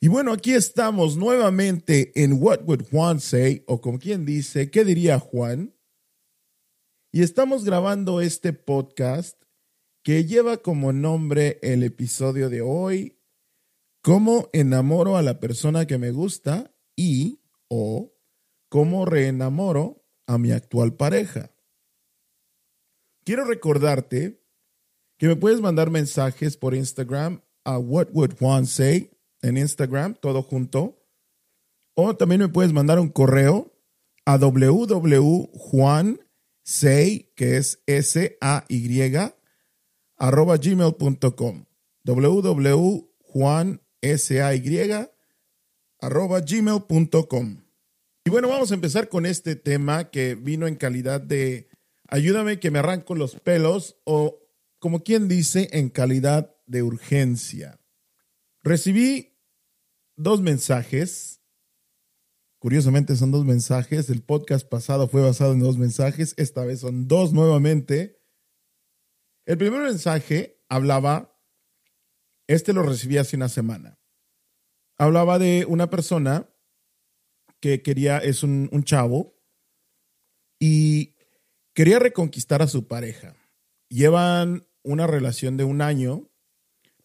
Y bueno, aquí estamos nuevamente en What Would Juan Say, o como quien dice, ¿qué diría Juan? Y estamos grabando este podcast que lleva como nombre el episodio de hoy, ¿Cómo enamoro a la persona que me gusta? y o ¿Cómo reenamoro a mi actual pareja? Quiero recordarte que me puedes mandar mensajes por Instagram a What Would Juan Say en Instagram, todo junto. O también me puedes mandar un correo a www.juansay, que es S-A-Y, arroba gmail.com. www.juansay, arroba gmail.com. Y bueno, vamos a empezar con este tema que vino en calidad de ayúdame que me arranco los pelos o como quien dice en calidad de urgencia. Recibí dos mensajes. Curiosamente son dos mensajes. El podcast pasado fue basado en dos mensajes. Esta vez son dos nuevamente. El primer mensaje hablaba, este lo recibí hace una semana. Hablaba de una persona que quería, es un, un chavo, y quería reconquistar a su pareja. Llevan una relación de un año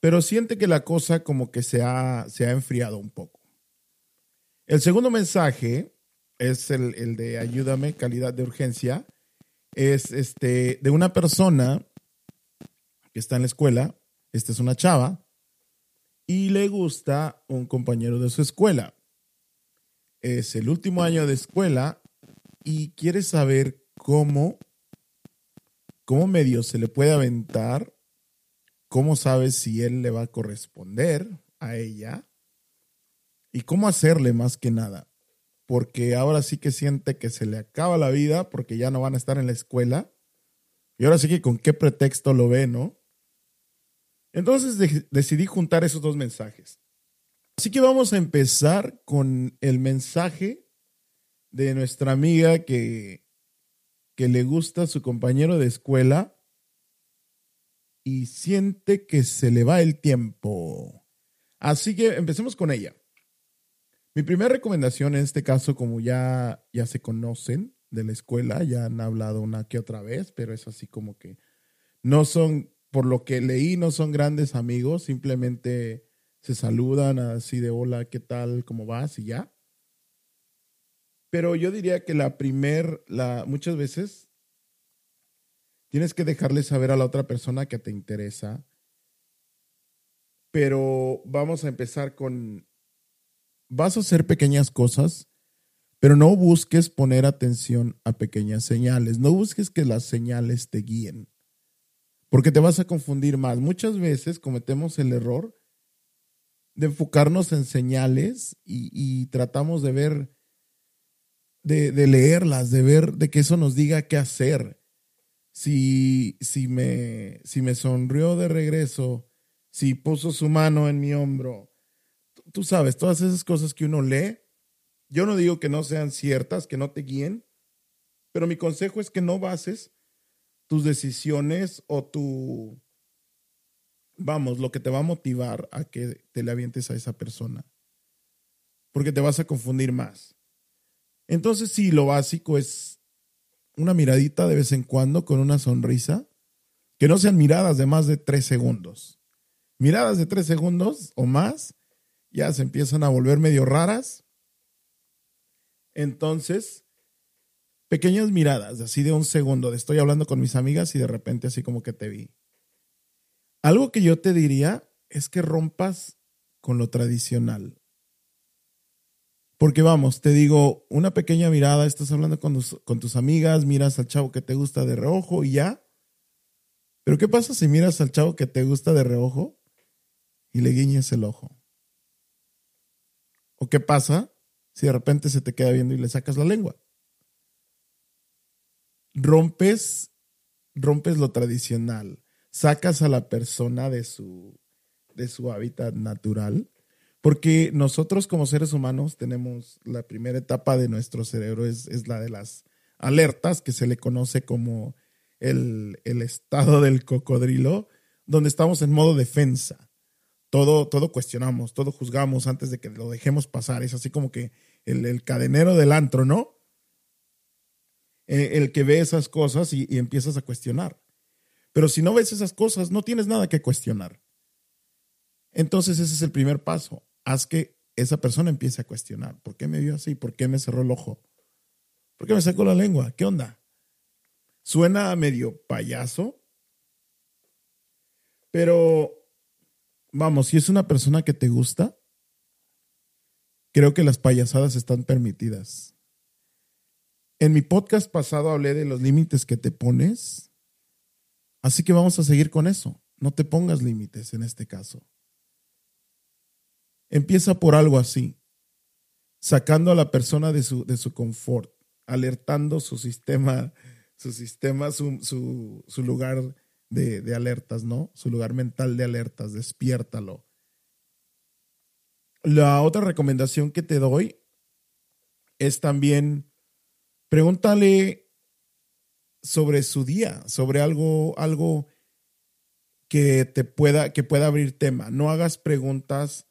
pero siente que la cosa como que se ha, se ha enfriado un poco. El segundo mensaje es el, de ayúdame, calidad de urgencia, es este, de una persona que está en la escuela, esta es una chava, y le gusta un compañero de su escuela. Es el último año de escuela y quiere saber cómo, cómo medio se le puede aventar ¿Cómo sabes si él le va a corresponder a ella? ¿Y cómo hacerle más que nada? Porque ahora sí que siente que se le acaba la vida porque ya no van a estar en la escuela. Y ahora sí que con qué pretexto lo ve, ¿no? Entonces decidí juntar esos dos mensajes. Así que vamos a empezar con el mensaje de nuestra amiga que, que le gusta su compañero de escuela y siente que se le va el tiempo. Así que empecemos con ella. Mi primera recomendación en este caso, como ya, ya se conocen de la escuela, ya han hablado una que otra vez, pero es así como que no son, por lo que leí, no son grandes amigos, simplemente se saludan así de hola, ¿qué tal? ¿Cómo vas? Y ya. Pero yo diría que la primer, la, muchas veces Tienes que dejarle saber a la otra persona que te interesa. Pero vamos a empezar con, vas a hacer pequeñas cosas, pero no busques poner atención a pequeñas señales. No busques que las señales te guíen, porque te vas a confundir más. Muchas veces cometemos el error de enfocarnos en señales y, tratamos de ver, de, de, leerlas, de ver, de que eso nos diga qué hacer si, si, me, si me sonrió de regreso, si puso su mano en mi hombro. Tú sabes, todas esas cosas que uno lee, yo no digo que no sean ciertas, que no te guíen, pero mi consejo es que no bases tus decisiones o tu, vamos, lo que te va a motivar a que te le avientes a esa persona, porque te vas a confundir más. Entonces, sí, lo básico es una miradita de vez en cuando con una sonrisa, que no sean miradas de más de tres segundos. Miradas de tres segundos o más ya se empiezan a volver medio raras. Entonces, pequeñas miradas, así de un segundo, estoy hablando con mis amigas y de repente así como que te vi. Algo que yo te diría es que rompas con lo tradicional. Porque vamos, te digo, una pequeña mirada, estás hablando con tus, amigas, miras al chavo que te gusta de reojo y ya. Pero ¿qué pasa si miras al chavo que te gusta de reojo y le guiñes el ojo? ¿O qué pasa si de repente se te queda viendo y le sacas la lengua? Rompes, rompes lo tradicional, sacas a la persona de su, de su hábitat natural porque nosotros como seres humanos tenemos la primera etapa de nuestro cerebro, es, la de las alertas, que se le conoce como el, el estado del cocodrilo, donde estamos en modo defensa. todo, todo cuestionamos, todo juzgamos antes de que lo dejemos pasar. Es así como que el, cadenero del antro, ¿no? Eh, el, que ve esas cosas y, y empiezas a cuestionar. Pero si no ves esas cosas, no tienes nada que cuestionar. Entonces ese es el primer paso. Haz que esa persona empiece a cuestionar. ¿Por qué me vio así? ¿Por qué me cerró el ojo? ¿Por qué me sacó la lengua? ¿Qué onda? Suena medio payaso, pero vamos, si es una persona que te gusta, creo que las payasadas están permitidas. En mi podcast pasado hablé de los límites que te pones, así que vamos a seguir con eso. No te pongas límites en este caso. Empieza por algo así, sacando a la persona de su, de su confort, alertando su sistema, su sistema, su, su, lugar de, de, alertas, ¿no? Su lugar mental de alertas, despiértalo. La otra recomendación que te doy es también pregúntale sobre su día, sobre algo, algo que te pueda, que pueda abrir tema. No hagas preguntas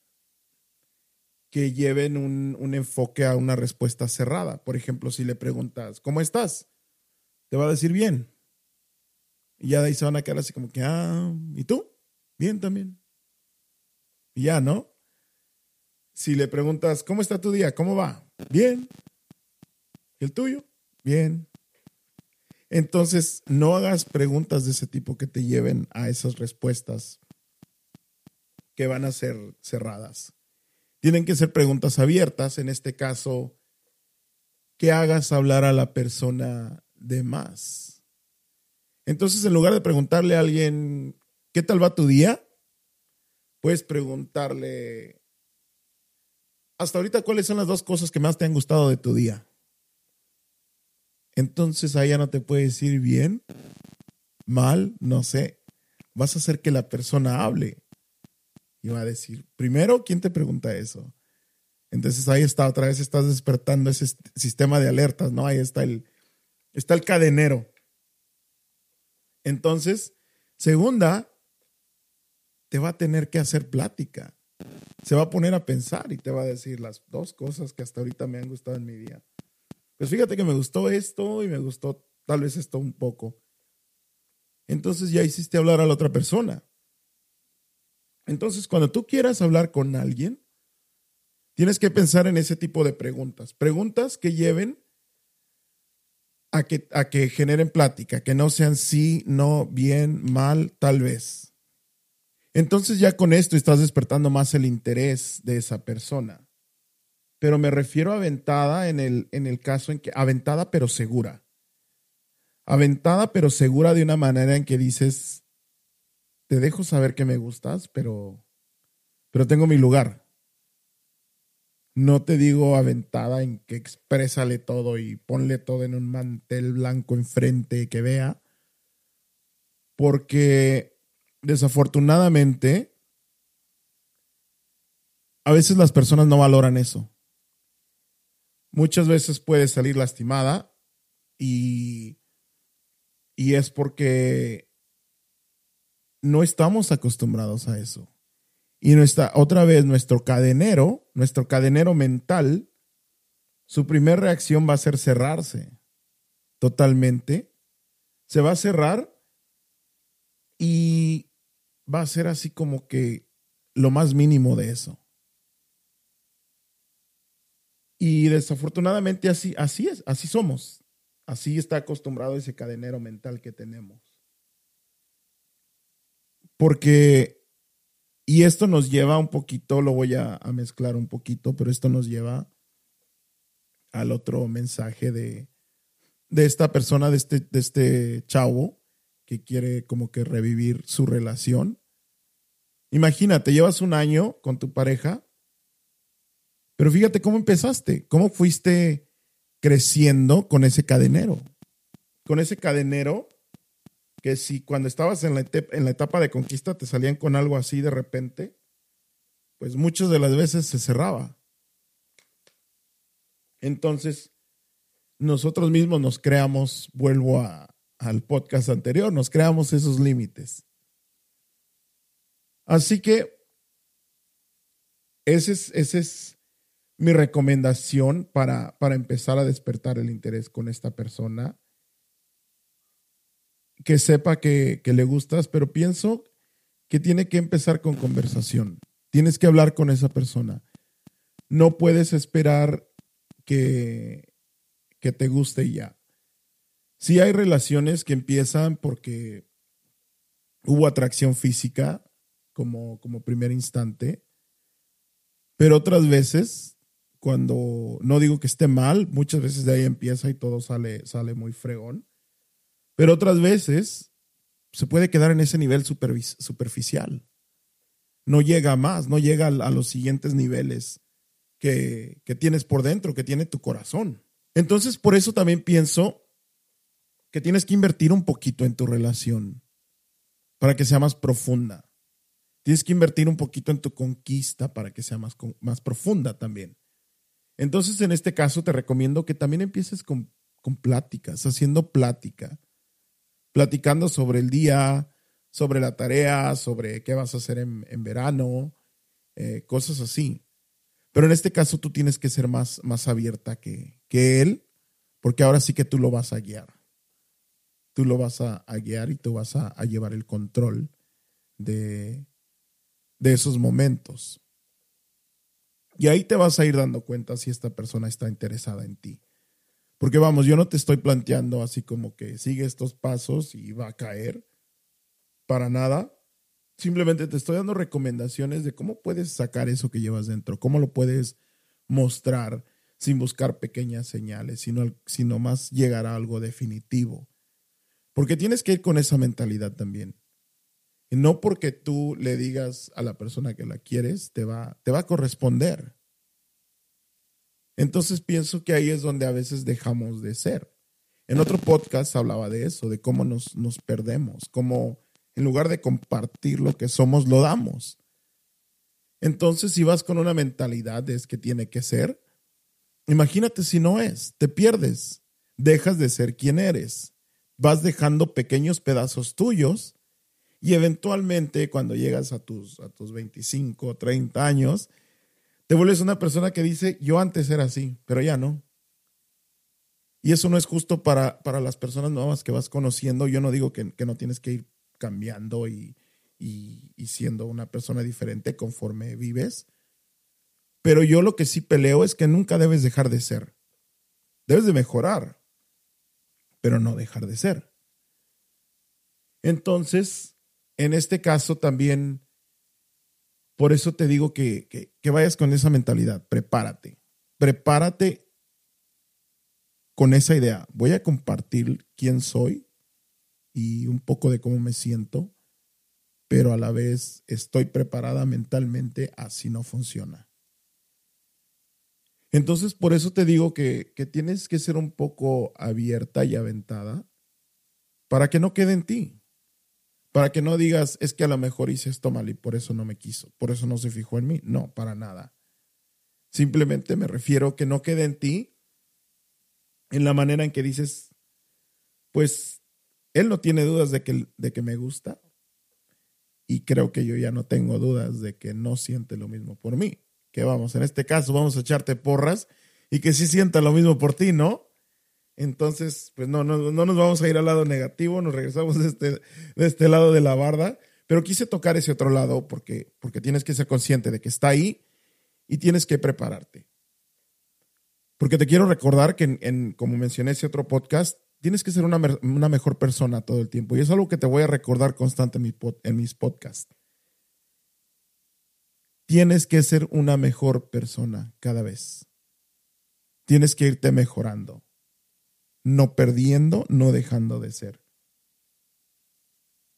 que lleven un, enfoque a una respuesta cerrada. Por ejemplo, si le preguntas, ¿cómo estás? Te va a decir bien. Y ya de ahí se van a quedar así como que, ah, ¿y tú? Bien también. Y ya, ¿no? Si le preguntas, ¿cómo está tu día? ¿Cómo va? Bien. ¿El tuyo? Bien. Entonces, no hagas preguntas de ese tipo que te lleven a esas respuestas que van a ser cerradas. Tienen que ser preguntas abiertas, en este caso, que hagas hablar a la persona de más. Entonces, en lugar de preguntarle a alguien, ¿qué tal va tu día? Puedes preguntarle, hasta ahorita, ¿cuáles son las dos cosas que más te han gustado de tu día? Entonces, ya no te puede decir bien, mal, no sé. Vas a hacer que la persona hable y va a decir, primero, ¿quién te pregunta eso? Entonces ahí está, otra vez estás despertando ese sistema de alertas, ¿no? Ahí está el, está el cadenero. Entonces, segunda, te va a tener que hacer plática. Se va a poner a pensar y te va a decir las dos cosas que hasta ahorita me han gustado en mi día. Pues fíjate que me gustó esto y me gustó tal vez esto un poco. Entonces ya hiciste hablar a la otra persona. Entonces, cuando tú quieras hablar con alguien, tienes que pensar en ese tipo de preguntas. Preguntas que lleven a que, a que generen plática, que no sean sí, no, bien, mal, tal vez. Entonces ya con esto estás despertando más el interés de esa persona. Pero me refiero a aventada en el, en el caso en que, aventada pero segura. Aventada pero segura de una manera en que dices, te dejo saber que me gustas, pero, pero tengo mi lugar. No te digo aventada en que exprésale todo y ponle todo en un mantel blanco enfrente que vea, porque desafortunadamente a veces las personas no valoran eso. Muchas veces puede salir lastimada y, y es porque no estamos acostumbrados a eso. Y nuestra, otra vez, nuestro cadenero, nuestro cadenero mental, su primera reacción va a ser cerrarse totalmente. Se va a cerrar y va a ser así como que lo más mínimo de eso. Y desafortunadamente así, así es, así somos. Así está acostumbrado ese cadenero mental que tenemos. Porque, y esto nos lleva un poquito, lo voy a, mezclar un poquito, pero esto nos lleva al otro mensaje de, de esta persona, de este, de este chavo que quiere como que revivir su relación. Imagínate, llevas un año con tu pareja, pero fíjate cómo empezaste, cómo fuiste creciendo con ese cadenero. Con ese cadenero que si cuando estabas en la, etapa de conquista te salían con algo así de repente, pues muchas de las veces se cerraba. Entonces, nosotros mismos nos creamos, vuelvo al podcast anterior, nos creamos esos límites. Así que ese es, ese es mi recomendación para, para empezar a despertar el interés con esta persona. Que sepa que, que le gustas, pero pienso que tiene que empezar con conversación. Tienes que hablar con esa persona. No puedes esperar que, que te guste y ya. Sí hay relaciones que empiezan porque hubo atracción física como, como primer instante, pero otras veces, cuando no digo que esté mal, muchas veces de ahí empieza y todo sale, sale muy fregón, pero otras veces se puede quedar en ese nivel superficial. No llega más, no llega a los siguientes niveles que, que tienes por dentro, que tiene tu corazón. Entonces, por eso también pienso que tienes que invertir un poquito en tu relación para que sea más profunda. Tienes que invertir un poquito en tu conquista para que sea más, más profunda también. Entonces, en este caso, te recomiendo que también empieces con, con pláticas, haciendo plática, platicando sobre el día, sobre la tarea, sobre qué vas a hacer en, verano, eh, cosas así. Pero en este caso tú tienes que ser más, más abierta que, que él, porque ahora sí que tú lo vas a guiar tú lo vas a, guiar y tú vas a, llevar el control de, de esos momentos. Y ahí te vas a ir dando cuenta si esta persona está interesada en ti. Porque vamos, yo no te estoy planteando así como que sigue estos pasos y va a caer. Para nada. Simplemente te estoy dando recomendaciones de cómo puedes sacar eso que llevas dentro, cómo lo puedes mostrar sin buscar pequeñas señales, sino, sino más llegar a algo definitivo. Porque tienes que ir con esa mentalidad también. Y no porque tú le digas a la persona que la quieres, te va, te va a corresponder. Entonces pienso que ahí es donde a veces dejamos de ser. En otro podcast hablaba de eso, de cómo nos, nos perdemos, cómo en lugar de compartir lo que somos, lo damos. Entonces, si vas con una mentalidad de es que tiene que ser, imagínate si no es, te pierdes, dejas de ser quien eres vas dejando pequeños pedazos tuyos y eventualmente cuando llegas a tus, a tus 25, 30 años, te vuelves una persona que dice, yo antes era así, pero ya no. Y eso no es justo para, para las personas nuevas que vas conociendo. Yo no digo que, no tienes que ir cambiando y, y, y siendo una persona diferente conforme vives. Pero yo lo que sí peleo es que nunca debes dejar de ser. Debes de mejorar pero no dejar de ser. Entonces, en este caso también, por eso te digo que, que, vayas con esa mentalidad, prepárate, prepárate con esa idea. Voy a compartir quién soy y un poco de cómo me siento, pero a la vez estoy preparada mentalmente, así no funciona. Entonces, por eso te digo que, tienes que ser un poco abierta y aventada para que no quede en ti. Para que no digas, es que a lo mejor hice esto mal y por eso no me quiso, por eso no se fijó en mí. No, para nada. Simplemente me refiero que no quede en ti en la manera en que dices, pues él no tiene dudas de que, de que me gusta y creo que yo ya no tengo dudas de que no siente lo mismo por mí que vamos, en este caso vamos a echarte porras y que sí sienta lo mismo por ti, ¿no? Entonces, pues no, no, no nos vamos a ir al lado negativo, nos regresamos de este, de este lado de la barda, pero quise tocar ese otro lado porque, porque tienes que ser consciente de que está ahí y tienes que prepararte. Porque te quiero recordar que, en, como mencioné ese otro podcast, tienes que ser una, una, mejor persona todo el tiempo. Y es algo que te voy a recordar constante en, en mis podcasts tienes que ser una mejor persona cada vez. Tienes que irte mejorando, no perdiendo, no dejando de ser.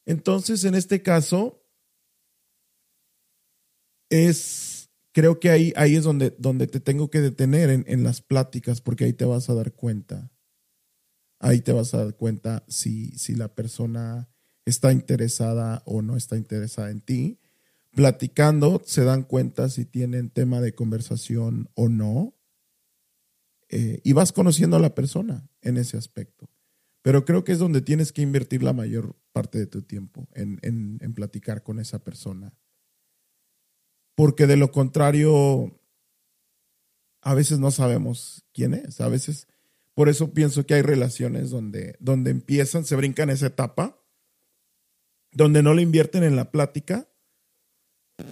Entonces, en este caso, es, creo que ahí, ahí es donde, donde te tengo que detener en, en las pláticas, porque ahí te vas a dar cuenta. Ahí te vas a dar cuenta si, si la persona está interesada o no está interesada en ti platicando se dan cuenta si tienen tema de conversación o no. Eh, y vas conociendo a la persona en ese aspecto. Pero creo que es donde tienes que invertir la mayor parte de tu tiempo en, en, platicar con esa persona. porque de lo contrario, a veces no sabemos quién es, a veces, por eso pienso que hay relaciones donde, donde empiezan, se brincan esa etapa, donde no le invierten en la plática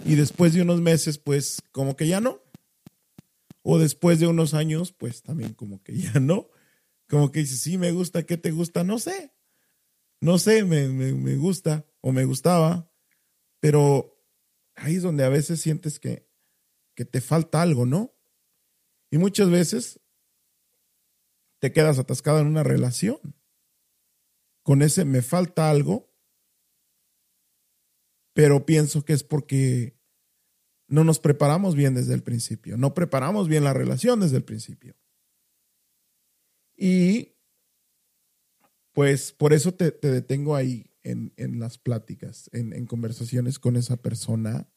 y después de unos meses, pues como que ya no. O después de unos años, pues también como que ya no. Como que dices, sí, me gusta, ¿qué te gusta? No sé. No sé, me, me gusta o me gustaba. Pero ahí es donde a veces sientes que, que te falta algo, ¿no? Y muchas veces te quedas atascado en una relación. Con ese me falta algo, pero pienso que es porque no nos preparamos bien desde el principio, no preparamos bien la relación desde el principio. Y pues por eso te, detengo ahí en, las pláticas, en, en, conversaciones con esa persona.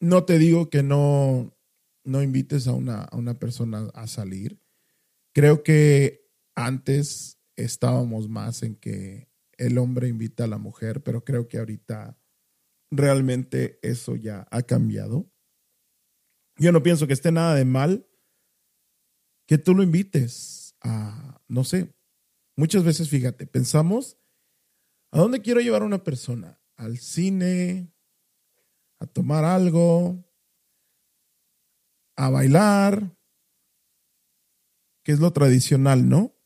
No te digo que no, no invites a una, a una persona a salir. Creo que antes estábamos más en que el hombre invita a la mujer, pero creo que ahorita realmente eso ya ha cambiado. Yo no pienso que esté nada de mal que tú lo invites a, no sé, muchas veces, fíjate, pensamos, ¿a dónde quiero llevar a una persona? ¿Al cine? ¿A tomar algo? ¿A bailar? Que es lo tradicional, ¿no?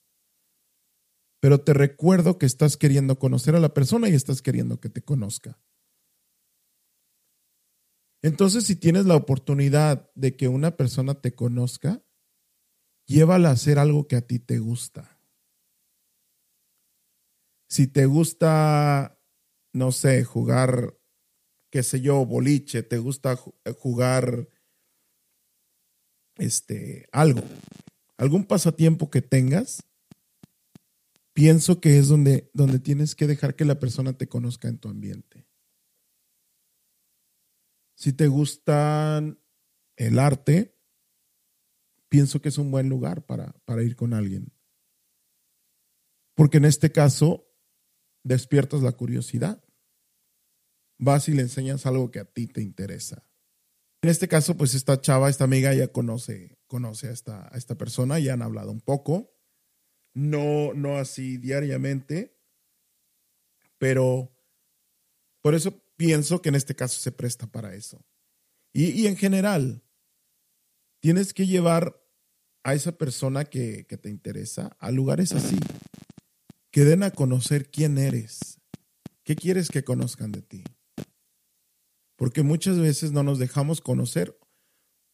Pero te recuerdo que estás queriendo conocer a la persona y estás queriendo que te conozca. Entonces, si tienes la oportunidad de que una persona te conozca, llévala a hacer algo que a ti te gusta. Si te gusta, no sé, jugar, qué sé yo, boliche, te gusta jugar este algo, algún pasatiempo que tengas, pienso que es donde, donde tienes que dejar que la persona te conozca en tu ambiente. Si te gusta el arte, pienso que es un buen lugar para, para ir con alguien. Porque en este caso despiertas la curiosidad. Vas y le enseñas algo que a ti te interesa. En este caso, pues esta chava, esta amiga ya conoce, conoce a, esta, a esta persona, ya han hablado un poco. No, no así diariamente, pero por eso pienso que en este caso se presta para eso. Y, en general, tienes que llevar a esa persona que, que te interesa a lugares así, que den a conocer quién eres, qué quieres que conozcan de ti. Porque muchas veces no nos dejamos conocer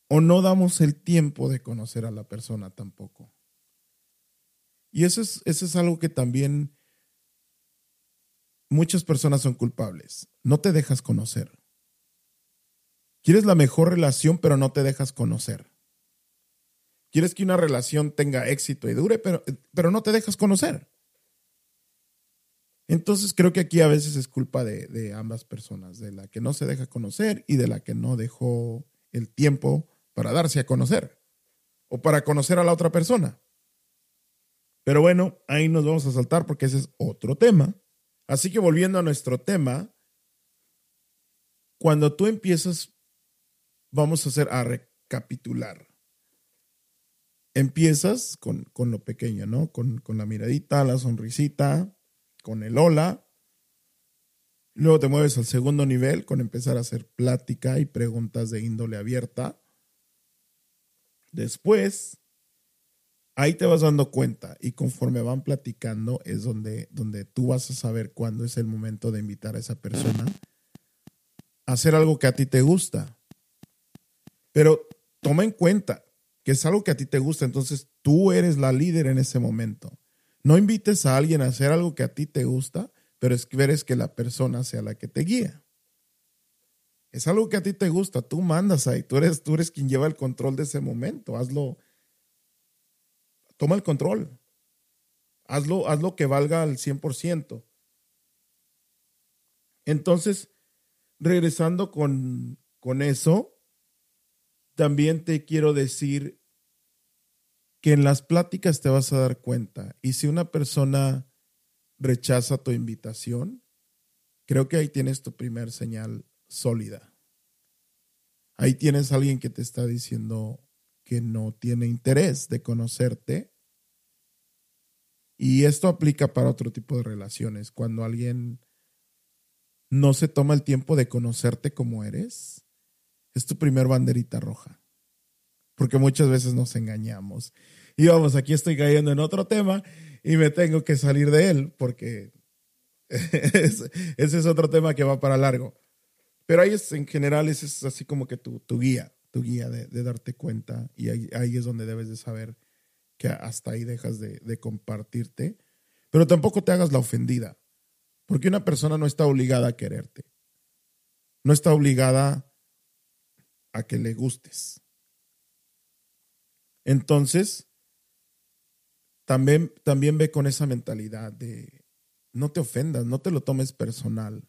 o no damos el tiempo de conocer a la persona tampoco. Y es, eso es algo que también muchas personas son culpables. No te dejas conocer. Quieres la mejor relación, pero no te dejas conocer. Quieres que una relación tenga éxito y dure, pero, pero no te dejas conocer. Entonces creo que aquí a veces es culpa de, de, ambas personas, de la que no se deja conocer y de la que no dejó el tiempo para darse a conocer o para conocer a la otra persona. Pero bueno, ahí nos vamos a saltar porque ese es otro tema. Así que volviendo a nuestro tema, cuando tú empiezas, vamos a hacer a recapitular. Empiezas con, con lo pequeño, ¿no? Con, con la miradita, la sonrisita, con el hola. Luego te mueves al segundo nivel con empezar a hacer plática y preguntas de índole abierta. Después, ahí te vas dando cuenta y conforme van platicando es donde, donde tú vas a saber cuándo es el momento de invitar a esa persona hacer algo que a ti te gusta. Pero toma en cuenta que es algo que a ti te gusta, entonces tú eres la líder en ese momento. No invites a alguien a hacer algo que a ti te gusta, pero esperes que la persona sea la que te guía. Es algo que a ti te gusta, tú mandas ahí, tú eres, tú eres quien lleva el control de ese momento, hazlo, toma el control, hazlo, hazlo que valga al 100%. Entonces, regresando con, con eso, también te quiero decir que en las pláticas te vas a dar cuenta. Y si una persona rechaza tu invitación, creo que ahí tienes tu primer señal sólida. ahí tienes a alguien que te está diciendo que no tiene interés de conocerte. Y esto aplica para otro tipo de relaciones. Cuando alguien no se toma el tiempo de conocerte como eres, es tu primer banderita roja. Porque muchas veces nos engañamos. Y vamos, aquí estoy cayendo en otro tema y me tengo que salir de él porque ese es otro tema que va para largo. Pero ahí es, en general, ese es así como que tu, tu guía, tu guía de, darte cuenta y ahí, es donde debes de saber que hasta ahí dejas de, compartirte. Pero tampoco te hagas la ofendida, porque una persona no está obligada a quererte. No está obligada a que le gustes. Entonces, también, también ve con esa mentalidad de no te ofendas, no te lo tomes personal.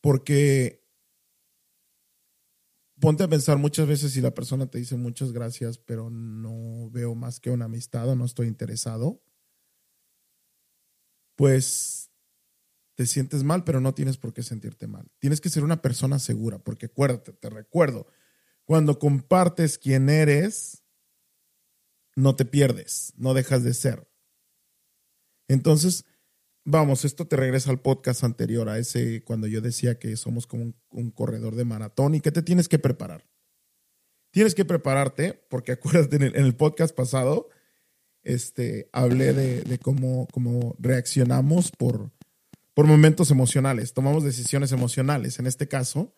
Porque ponte a pensar muchas veces si la persona te dice muchas gracias, pero no veo más que una amistad o no estoy interesado, pues te sientes mal, pero no tienes por qué sentirte mal. Tienes que ser una persona segura, porque acuérdate, te recuerdo, cuando compartes quién eres, no te pierdes, no dejas de ser. Entonces, vamos, esto te regresa al podcast anterior, a ese cuando yo decía que somos como un, corredor de maratón y que te tienes que preparar. Tienes que prepararte, porque acuérdate, en el, podcast pasado este, hablé de, cómo, cómo, reaccionamos por, por momentos emocionales, tomamos decisiones emocionales. En este caso,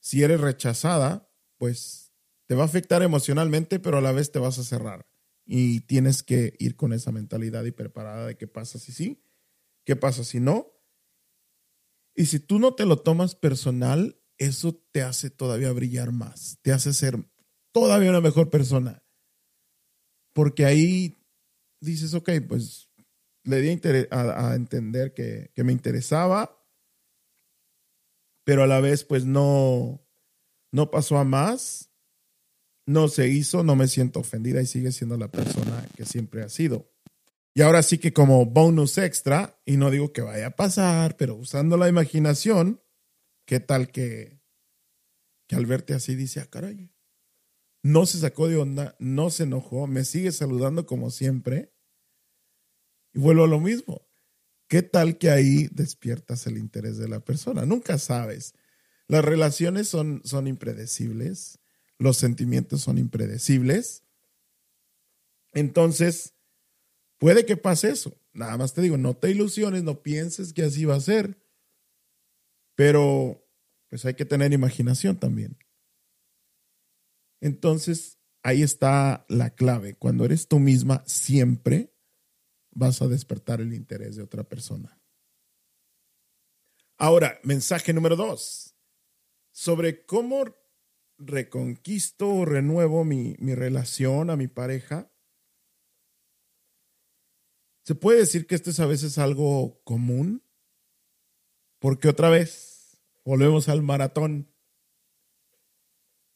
si eres rechazada, pues te va a afectar emocionalmente, pero a la vez te vas a cerrar. Y tienes que ir con esa mentalidad y preparada de qué pasa si sí, qué pasa si no. Y si tú no te lo tomas personal, eso te hace todavía brillar más, te hace ser todavía una mejor persona. Porque ahí dices, ok, pues le di a, entender que, que me interesaba, pero a la vez pues no, no pasó a más no se hizo, no me siento ofendida y sigue siendo la persona que siempre ha sido. Y ahora sí que como bonus extra, y no digo que vaya a pasar, pero usando la imaginación, ¿qué tal que, que al verte así dice, ah, caray, no se sacó de onda, no se enojó, me sigue saludando como siempre? Y vuelvo a lo mismo. ¿Qué tal que ahí despiertas el interés de la persona? Nunca sabes. Las relaciones son, son impredecibles los sentimientos son impredecibles. Entonces, puede que pase eso. Nada más te digo, no te ilusiones, no pienses que así va a ser. Pero, pues hay que tener imaginación también. Entonces, ahí está la clave. Cuando eres tú misma, siempre vas a despertar el interés de otra persona. Ahora, mensaje número dos, sobre cómo reconquisto o renuevo mi, mi relación a mi pareja, se puede decir que esto es a veces algo común, porque otra vez volvemos al maratón.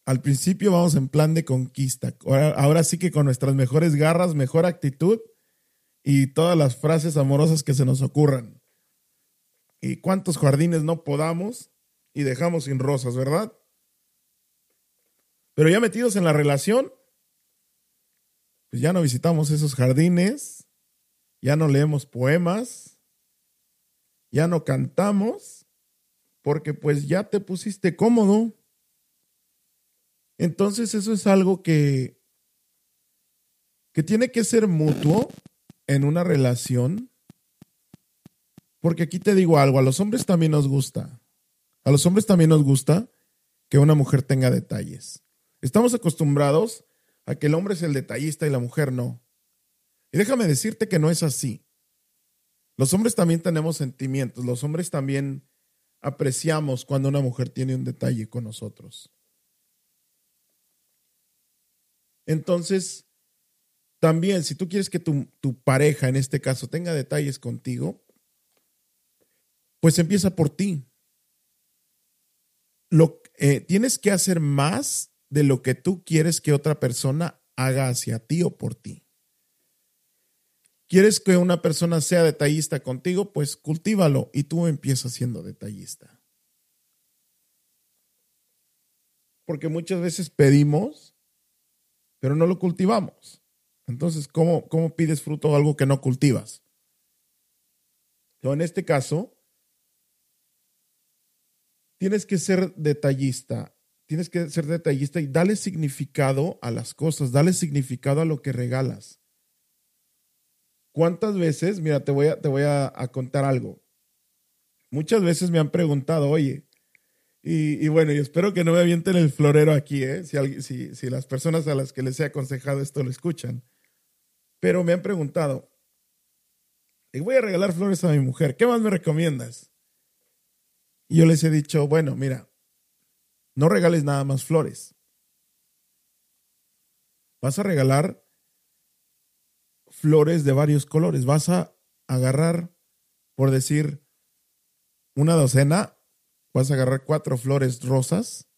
Al principio vamos en plan de conquista. Ahora, sí que con nuestras mejores garras, mejor actitud y todas las frases amorosas que se nos ocurran. Y cuántos jardines no podamos y dejamos sin rosas, ¿verdad? Pero ya metidos en la relación, pues ya no visitamos esos jardines, ya no leemos poemas, ya no cantamos, porque pues ya te pusiste cómodo. Entonces eso es algo que, que tiene que ser mutuo en una relación, porque aquí te digo algo, a los hombres también nos gusta, a los hombres también nos gusta que una mujer tenga detalles. Estamos acostumbrados a que el hombre es el detallista y la mujer no. Y déjame decirte que no es así. Los hombres también tenemos sentimientos, los hombres también apreciamos cuando una mujer tiene un detalle con nosotros. Entonces, también si tú quieres que tu, pareja, en este caso, tenga detalles contigo, pues empieza por ti. Lo, eh, tienes que hacer más de lo que tú quieres que otra persona haga hacia ti o por ti. ¿Quieres que una persona sea detallista contigo? Pues cultívalo y tú empiezas siendo detallista. porque muchas veces pedimos, pero no lo cultivamos. Entonces, ¿cómo, cómo pides fruto de algo que no cultivas? en este caso, tienes que ser detallista, tienes que ser detallista y darle significado a las cosas, dale significado a lo que regalas. ¿Cuántas veces, mira, te voy a, te voy a, contar algo? Muchas veces me han preguntado, oye, y, bueno, y espero que no me avienten el florero aquí, ¿eh? si, si, si las personas a las que les he aconsejado esto lo escuchan. Pero me han preguntado, y voy a regalar flores a mi mujer, ¿qué más me recomiendas? Y yo les he dicho, bueno, mira, no regales nada más flores. Vas a regalar flores de varios colores. Vas a agarrar, por decir, una docena, vas a agarrar cuatro flores rosas,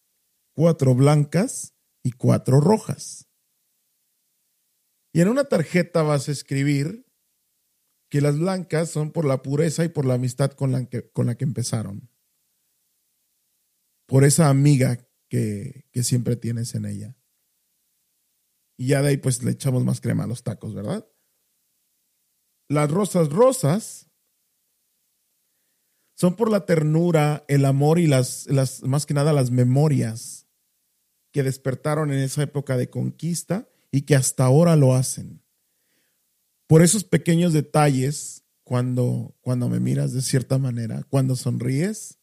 cuatro blancas y cuatro rojas. Y en una tarjeta vas a escribir que las blancas son por la pureza y por la amistad con la que, con la que empezaron. Por esa amiga que, que siempre tienes en ella. Y ya de ahí pues le echamos más crema a los tacos, ¿verdad? Las rosas rosas son por la ternura, el amor y las, las, más que nada las memorias que despertaron en esa época de conquista y que hasta ahora lo hacen. Por esos pequeños detalles, cuando, cuando me miras de cierta manera, cuando sonríes,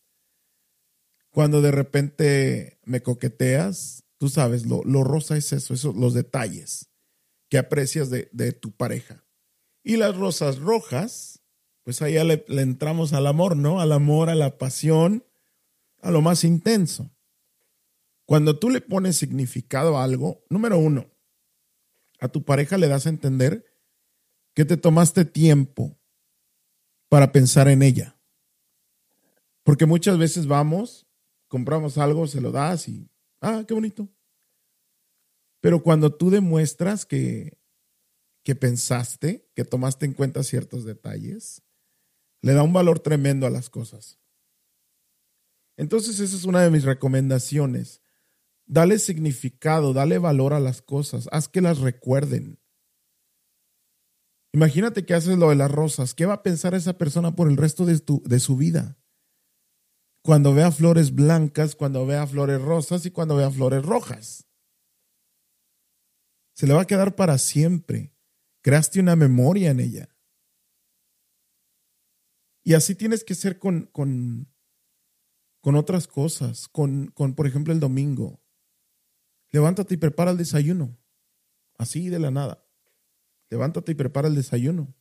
cuando de repente me coqueteas, tú sabes, lo, lo rosa es eso, eso, los detalles que aprecias de, de tu pareja. Y las rosas rojas, pues allá le, le entramos al amor, ¿no? Al amor, a la pasión, a lo más intenso. Cuando tú le pones significado a algo, número uno, a tu pareja le das a entender que te tomaste tiempo para pensar en ella. Porque muchas veces vamos, compramos algo, se lo das y, ah, qué bonito. Pero cuando tú demuestras que que pensaste, que tomaste en cuenta ciertos detalles, le da un valor tremendo a las cosas. Entonces esa es una de mis recomendaciones. Dale significado, dale valor a las cosas, haz que las recuerden. Imagínate que haces lo de las rosas. ¿Qué va a pensar esa persona por el resto de, de su vida? Cuando vea flores blancas, cuando vea flores rosas y cuando vea flores rojas. Se le va a quedar para siempre creaste una memoria en ella. Y así tienes que ser con, con, con otras cosas, con, con, por ejemplo, el domingo. Levántate y prepara el desayuno, así de la nada. Levántate y prepara el desayuno.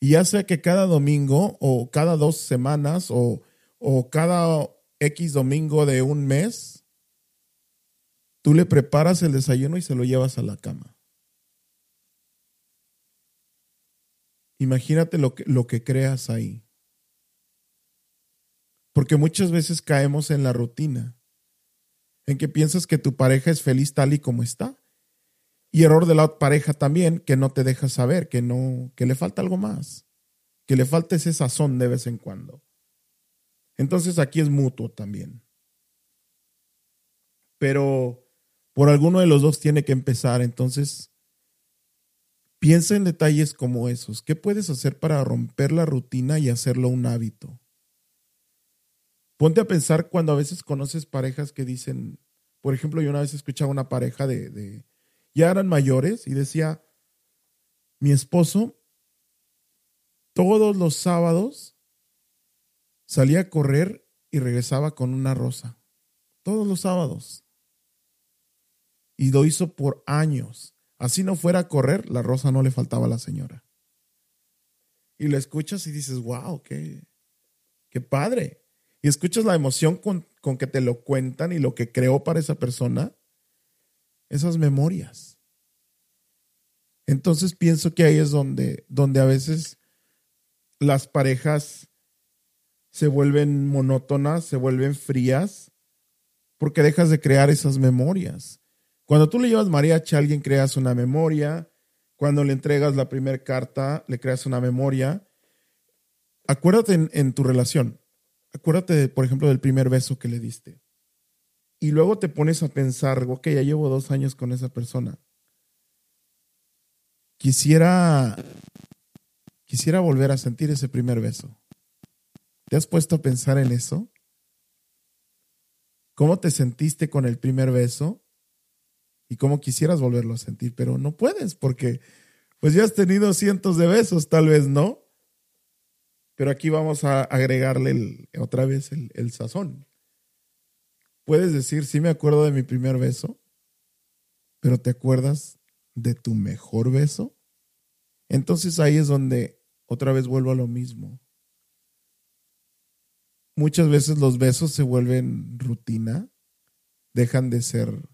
Y ya sea que cada domingo o cada dos semanas o, o cada X domingo de un mes, tú le preparas el desayuno y se lo llevas a la cama. Imagínate lo que, lo que creas ahí. Porque muchas veces caemos en la rutina, en que piensas que tu pareja es feliz tal y como está. Y error de la pareja también, que no te deja saber, que no, que le falta algo más, que le falta ese sazón de vez en cuando. Entonces aquí es mutuo también. Pero por alguno de los dos tiene que empezar. Entonces, Piensa en detalles como esos. ¿Qué puedes hacer para romper la rutina y hacerlo un hábito? Ponte a pensar cuando a veces conoces parejas que dicen, por ejemplo, yo una vez escuchaba una pareja de, de ya eran mayores y decía, mi esposo todos los sábados salía a correr y regresaba con una rosa. Todos los sábados. Y lo hizo por años. Así no fuera a correr, la rosa no le faltaba a la señora. Y lo escuchas y dices, wow, qué, qué padre. Y escuchas la emoción con, con que te lo cuentan y lo que creó para esa persona, esas memorias. Entonces pienso que ahí es donde, donde a veces las parejas se vuelven monótonas, se vuelven frías, porque dejas de crear esas memorias. Cuando tú le llevas mariachi a alguien, creas una memoria. Cuando le entregas la primera carta, le creas una memoria. Acuérdate en, tu relación. Acuérdate, por ejemplo, del primer beso que le diste. y luego te pones a pensar, ok, ya llevo dos años con esa persona. Quisiera, quisiera volver a sentir ese primer beso. ¿Te has puesto a pensar en eso? ¿Cómo te sentiste con el primer beso? Y cómo quisieras volverlo a sentir, pero no puedes porque pues ya has tenido cientos de besos, tal vez no. Pero aquí vamos a agregarle otra vez el, el sazón. Puedes decir, sí me acuerdo de mi primer beso, pero ¿te acuerdas de tu mejor beso? Entonces ahí es donde otra vez vuelvo a lo mismo. Muchas veces los besos se vuelven rutina, dejan de ser,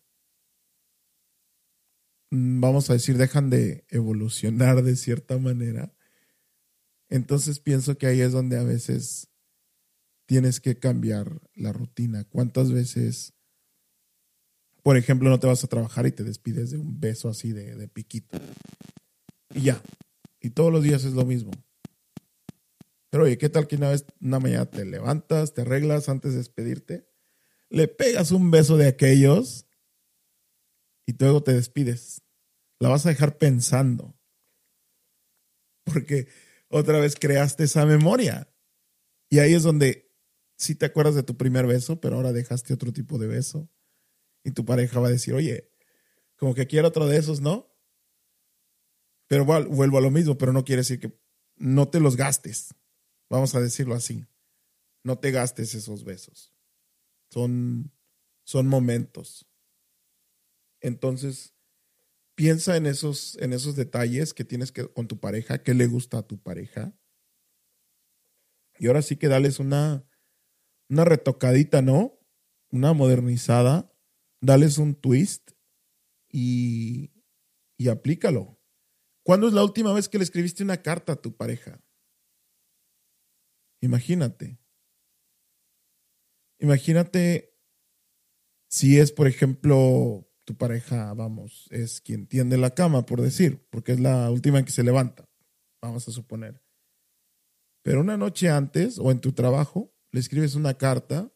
vamos a decir, dejan de evolucionar de cierta manera. Entonces pienso que ahí es donde a veces tienes que cambiar la rutina. ¿Cuántas veces, por ejemplo, no te vas a trabajar y te despides de un beso así de, de piquito? Y ya. Y todos los días es lo mismo. Pero oye, ¿qué tal que una vez, una mañana te levantas, te arreglas antes de despedirte? Le pegas un beso de aquellos y luego te despides. La vas a dejar pensando. Porque otra vez creaste esa memoria. Y ahí es donde si te acuerdas de tu primer beso, pero ahora dejaste otro tipo de beso. Y tu pareja va a decir, oye, como que quiero otro de esos, ¿no? Pero vuelvo a lo mismo, pero no quiere decir que no te los gastes. Vamos a decirlo así. No te gastes esos besos. Son, son momentos. Entonces, piensa en esos, en esos detalles que tienes que, con tu pareja, qué le gusta a tu pareja. Y ahora sí que dales una, una retocadita, ¿no? Una modernizada, dales un twist y, y aplícalo. ¿Cuándo es la última vez que le escribiste una carta a tu pareja? Imagínate. Imagínate si es, por ejemplo, tu pareja, vamos, es quien tiende la cama, por decir, porque es la última en que se levanta, vamos a suponer. Pero una noche antes o en tu trabajo, le escribes una carta,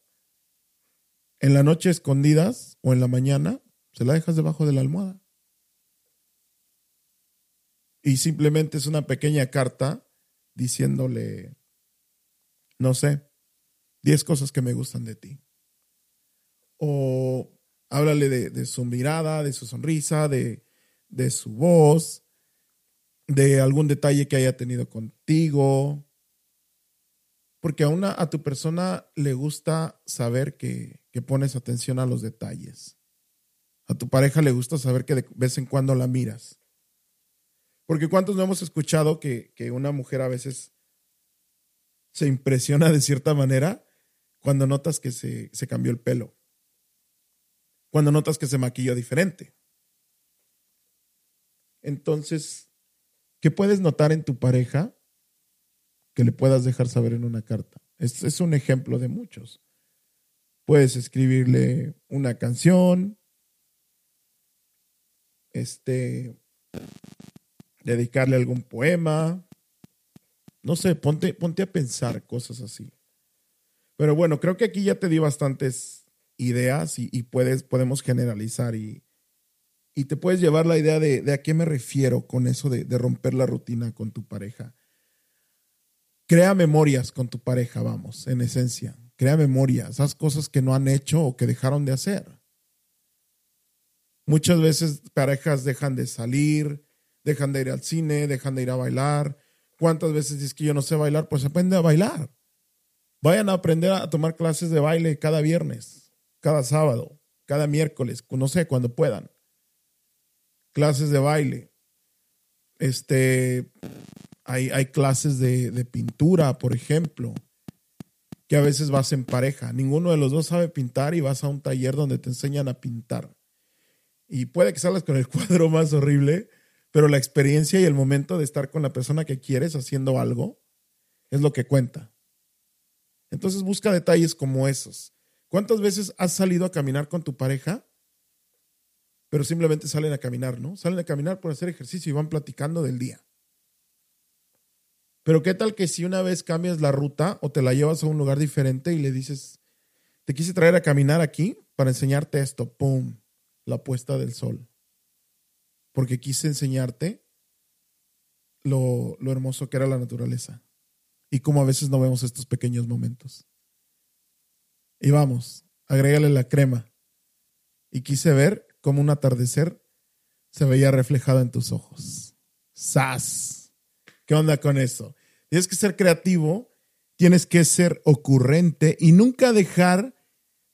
en la noche escondidas o en la mañana, se la dejas debajo de la almohada. Y simplemente es una pequeña carta diciéndole, no sé, 10 cosas que me gustan de ti. O háblale de, su mirada, de su sonrisa, de, de su voz, de algún detalle que haya tenido contigo, porque a, una, a tu persona le gusta saber que, pones atención a los detalles. A tu pareja le gusta saber que de vez en cuando la miras. Porque cuántos no hemos escuchado que, que una mujer a veces se impresiona de cierta manera cuando notas que se, se cambió el pelo. Cuando notas que se maquilló diferente. Entonces, ¿qué puedes notar en tu pareja que le puedas dejar saber en una carta. Es, es un ejemplo de muchos. Puedes escribirle una canción, este, dedicarle algún poema, no sé, ponte, ponte a pensar cosas así. Pero bueno, creo que aquí ya te di bastantes ideas y, puedes, podemos generalizar y, y, te puedes llevar la idea de, de, a qué me refiero con eso de, de romper la rutina con tu pareja. Crea memorias con tu pareja, vamos, en esencia. Crea memorias, esas cosas que no han hecho o que dejaron de hacer. Muchas veces parejas dejan de salir, dejan de ir al cine, dejan de ir a bailar. ¿Cuántas veces dices que yo no sé bailar? Pues aprende a bailar. Vayan a aprender a tomar clases de baile cada viernes, cada sábado, cada miércoles, no sé, cuando puedan. Clases de baile. Este, hay, clases de, pintura, por ejemplo, que a veces vas en pareja. Ninguno de los dos sabe pintar y vas a un taller donde te enseñan a pintar. Y puede que salgas con el cuadro más horrible, pero la experiencia y el momento de estar con la persona que quieres haciendo algo es lo que cuenta. Entonces busca detalles como esos. ¿Cuántas veces has salido a caminar con tu pareja? Pero simplemente salen a caminar, ¿no? Salen a caminar por hacer ejercicio y van platicando del día. Pero qué tal que si una vez cambias la ruta o te la llevas a un lugar diferente y le dices, te quise traer a caminar aquí, para enseñarte esto, ¡pum! La puesta del sol. Porque quise enseñarte lo, lo hermoso que era la naturaleza y cómo a veces no vemos estos pequeños momentos. Y vamos, agrégale la crema. Y quise ver cómo un atardecer se veía reflejado en tus ojos. ¡Sas! ¿Qué onda con eso? Tienes que ser creativo, tienes que ser ocurrente y nunca dejar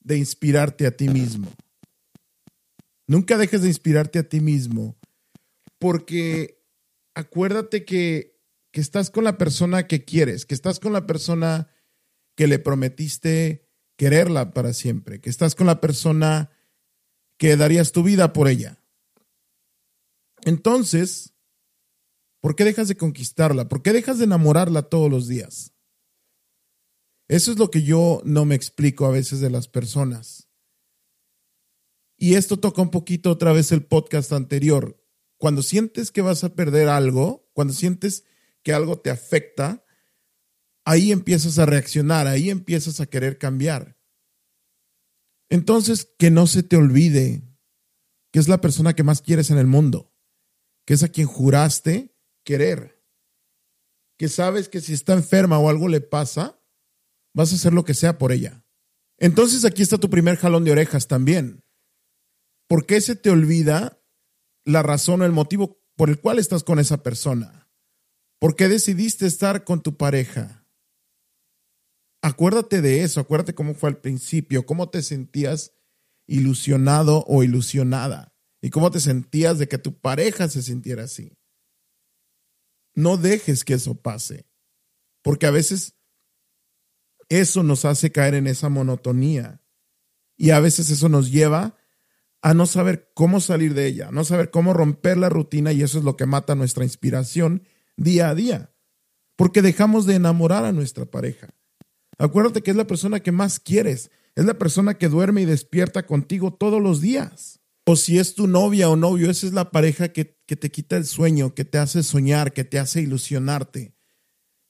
de inspirarte a ti mismo. Nunca dejes de inspirarte a ti mismo, porque acuérdate que, que estás con la persona que quieres, que estás con la persona que le prometiste quererla para siempre, que estás con la persona que darías tu vida por ella. Entonces, ¿por qué dejas de conquistarla? ¿Por qué dejas de enamorarla todos los días? Eso es lo que yo no me explico a veces de las personas. Y esto toca un poquito otra vez el podcast anterior. Cuando sientes que vas a perder algo, cuando sientes que algo te afecta, ahí empiezas a reaccionar, ahí empiezas a querer cambiar. Entonces, que no se te olvide que es la persona que más quieres en el mundo, que es a quien juraste querer, que sabes que si está enferma o algo le pasa, vas a hacer lo que sea por ella. Entonces aquí está tu primer jalón de orejas también. ¿Por qué se te olvida la razón o el motivo por el cual estás con esa persona? ¿Por qué decidiste estar con tu pareja? Acuérdate de eso, acuérdate cómo fue al principio, cómo te sentías ilusionado o ilusionada y cómo te sentías de que tu pareja se sintiera así. No dejes que eso pase, porque a veces eso nos hace caer en esa monotonía y a veces eso nos lleva a no saber cómo salir de ella, no saber cómo romper la rutina y eso es lo que mata nuestra inspiración día a día, porque dejamos de enamorar a nuestra pareja. Acuérdate que es la persona que más quieres, es la persona que duerme y despierta contigo todos los días. O si es tu novia o novio, esa es la pareja que, te quita el sueño, que te hace soñar, que te hace ilusionarte,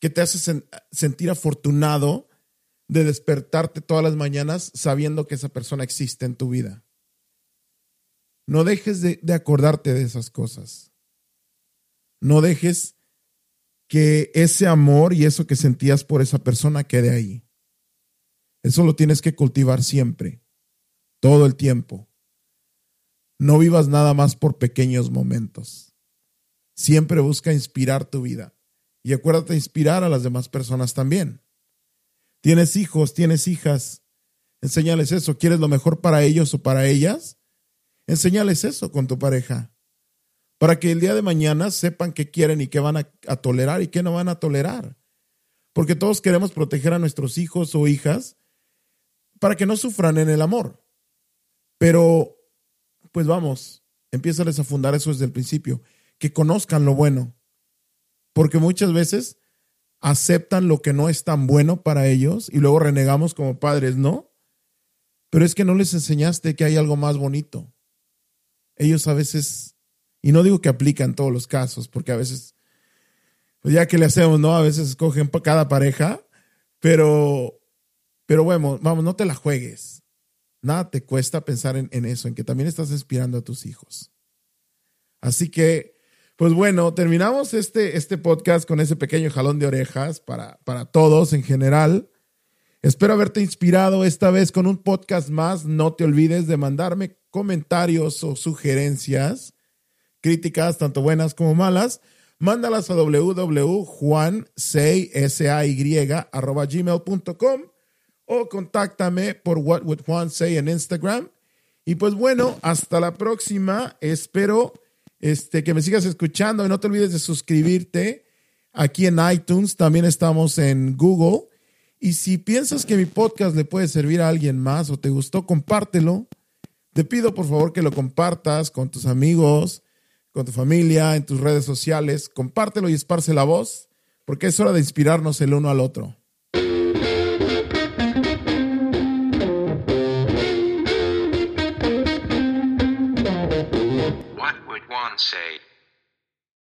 que te hace sentir afortunado de despertarte todas las mañanas sabiendo que esa persona existe en tu vida. No dejes de, de acordarte de esas cosas. No dejes que ese amor y eso que sentías por esa persona quede ahí. Eso lo tienes que cultivar siempre, todo el tiempo. No vivas nada más por pequeños momentos. Siempre busca inspirar tu vida. Y acuérdate inspirar a las demás personas también. Tienes hijos, tienes hijas. Enséñales eso. ¿Quieres lo mejor para ellos o para ellas? Enséñales eso con tu pareja para que el día de mañana sepan qué quieren y qué van a, tolerar y qué no van a tolerar. Porque todos queremos proteger a nuestros hijos o hijas para que no sufran en el amor. Pero, pues vamos, empiezales a fundar eso desde el principio, que conozcan lo bueno. Porque muchas veces aceptan lo que no es tan bueno para ellos y luego renegamos como padres, ¿no? Pero es que no les enseñaste que hay algo más bonito. Ellos a veces y no digo que aplica en todos los casos, porque a veces, pues ya que le hacemos, ¿no? A veces escogen cada pareja, pero, pero bueno, vamos, no te la juegues. Nada te cuesta pensar en, en eso, en que también estás inspirando a tus hijos. Así que, pues bueno, terminamos este, este podcast con ese pequeño jalón de orejas para, para todos en general. Espero haberte inspirado esta vez con un podcast más. No te olvides de mandarme comentarios o sugerencias críticas, tanto buenas como malas, mándalas a www.juansay.gmail.com o contáctame por What Would Juan Say en Instagram. Y pues bueno, hasta la próxima. Espero este, que me sigas escuchando y no te olvides de suscribirte aquí en iTunes. También estamos en Google. Y si piensas que mi podcast le puede servir a alguien más o te gustó, compártelo. Te pido por favor que lo compartas con tus amigos, con tu familia, en tus redes sociales. Compártelo y esparce la voz, porque es hora de inspirarnos el uno al otro.